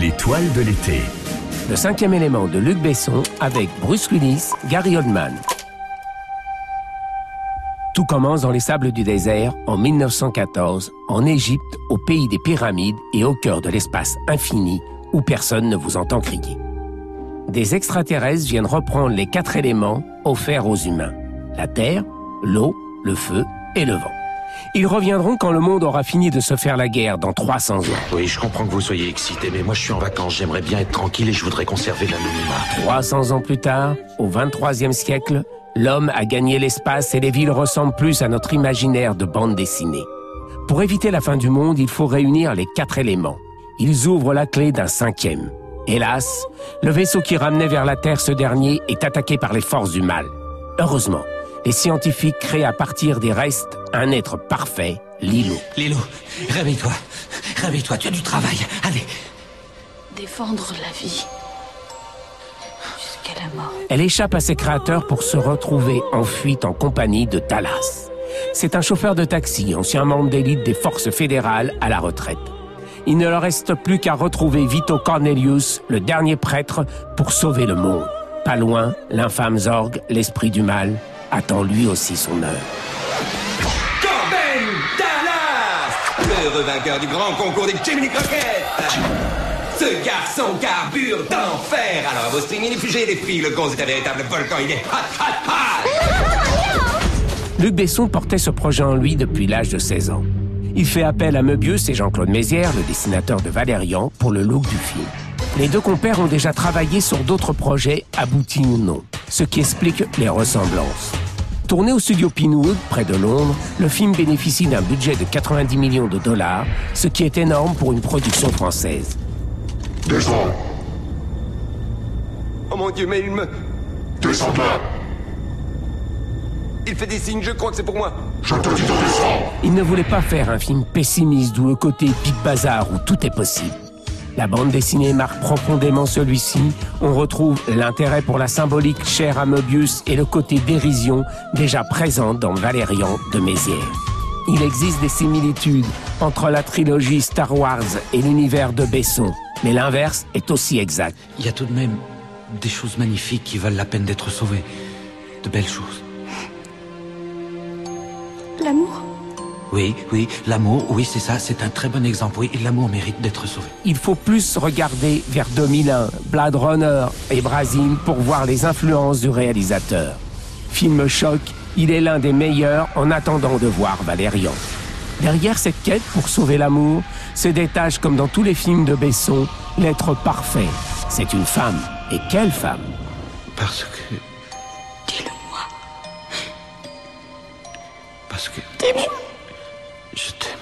L'étoile de l'été. Le cinquième élément de Luc Besson avec Bruce Willis, Gary Oldman. Tout commence dans les sables du désert en 1914, en Égypte, au pays des pyramides et au cœur de l'espace infini où personne ne vous entend crier. Des extraterrestres viennent reprendre les quatre éléments offerts aux humains. La terre, l'eau, le feu et le vent. Ils reviendront quand le monde aura fini de se faire la guerre dans 300 ans. Oui, je comprends que vous soyez excité, mais moi je suis en vacances, j'aimerais bien être tranquille et je voudrais conserver l'anonymat. 300 ans plus tard, au 23e siècle, l'homme a gagné l'espace et les villes ressemblent plus à notre imaginaire de bande dessinée. Pour éviter la fin du monde, il faut réunir les quatre éléments. Ils ouvrent la clé d'un cinquième. Hélas, le vaisseau qui ramenait vers la Terre ce dernier est attaqué par les forces du mal. Heureusement, les scientifiques créent à partir des restes un être parfait, Lilo. Lilo, réveille-toi. Réveille-toi, tu as du travail. Allez. Défendre la vie. Jusqu'à la mort. Elle échappe à ses créateurs pour se retrouver en fuite en compagnie de Talas. C'est un chauffeur de taxi, ancien membre d'élite des forces fédérales à la retraite. Il ne leur reste plus qu'à retrouver Vito Cornelius, le dernier prêtre, pour sauver le monde. Pas loin, l'infâme Zorg, l'esprit du mal, attend lui aussi son heure. Dallas Le revainqueur du grand concours des Jiminy Crockett Ce garçon carbure d'enfer Alors à vos stringing fugez les filles, le gros est un véritable volcan, il est Luc Besson portait ce projet en lui depuis l'âge de 16 ans. Il fait appel à Möbius et Jean-Claude Mézières, le dessinateur de Valérian, pour le look du film. Les deux compères ont déjà travaillé sur d'autres projets, aboutis ou non, ce qui explique les ressemblances. Tourné au studio Pinewood, près de Londres, le film bénéficie d'un budget de 90 millions de dollars, ce qui est énorme pour une production française. Descends Oh mon dieu, mais il me... Descends de là Il fait des signes, je crois que c'est pour moi Je te dis de descendre Il ne voulait pas faire un film pessimiste ou le côté Big Bazar où tout est possible. La bande dessinée marque profondément celui-ci. On retrouve l'intérêt pour la symbolique chère à Möbius et le côté dérision déjà présent dans Valérian de Mézières. Il existe des similitudes entre la trilogie Star Wars et l'univers de Besson, mais l'inverse est aussi exact. Il y a tout de même des choses magnifiques qui valent la peine d'être sauvées. De belles choses. L'amour? Oui, oui, l'amour, oui, c'est ça, c'est un très bon exemple. Oui, l'amour mérite d'être sauvé. Il faut plus regarder vers 2001, Blade Runner et Brésil pour voir les influences du réalisateur. Film choc, il est l'un des meilleurs en attendant de voir Valérian. Derrière cette quête pour sauver l'amour se détache, comme dans tous les films de Besson, l'être parfait. C'est une femme. Et quelle femme? Parce que. Dis-le-moi. Parce que. Dis-moi. Je t'aime.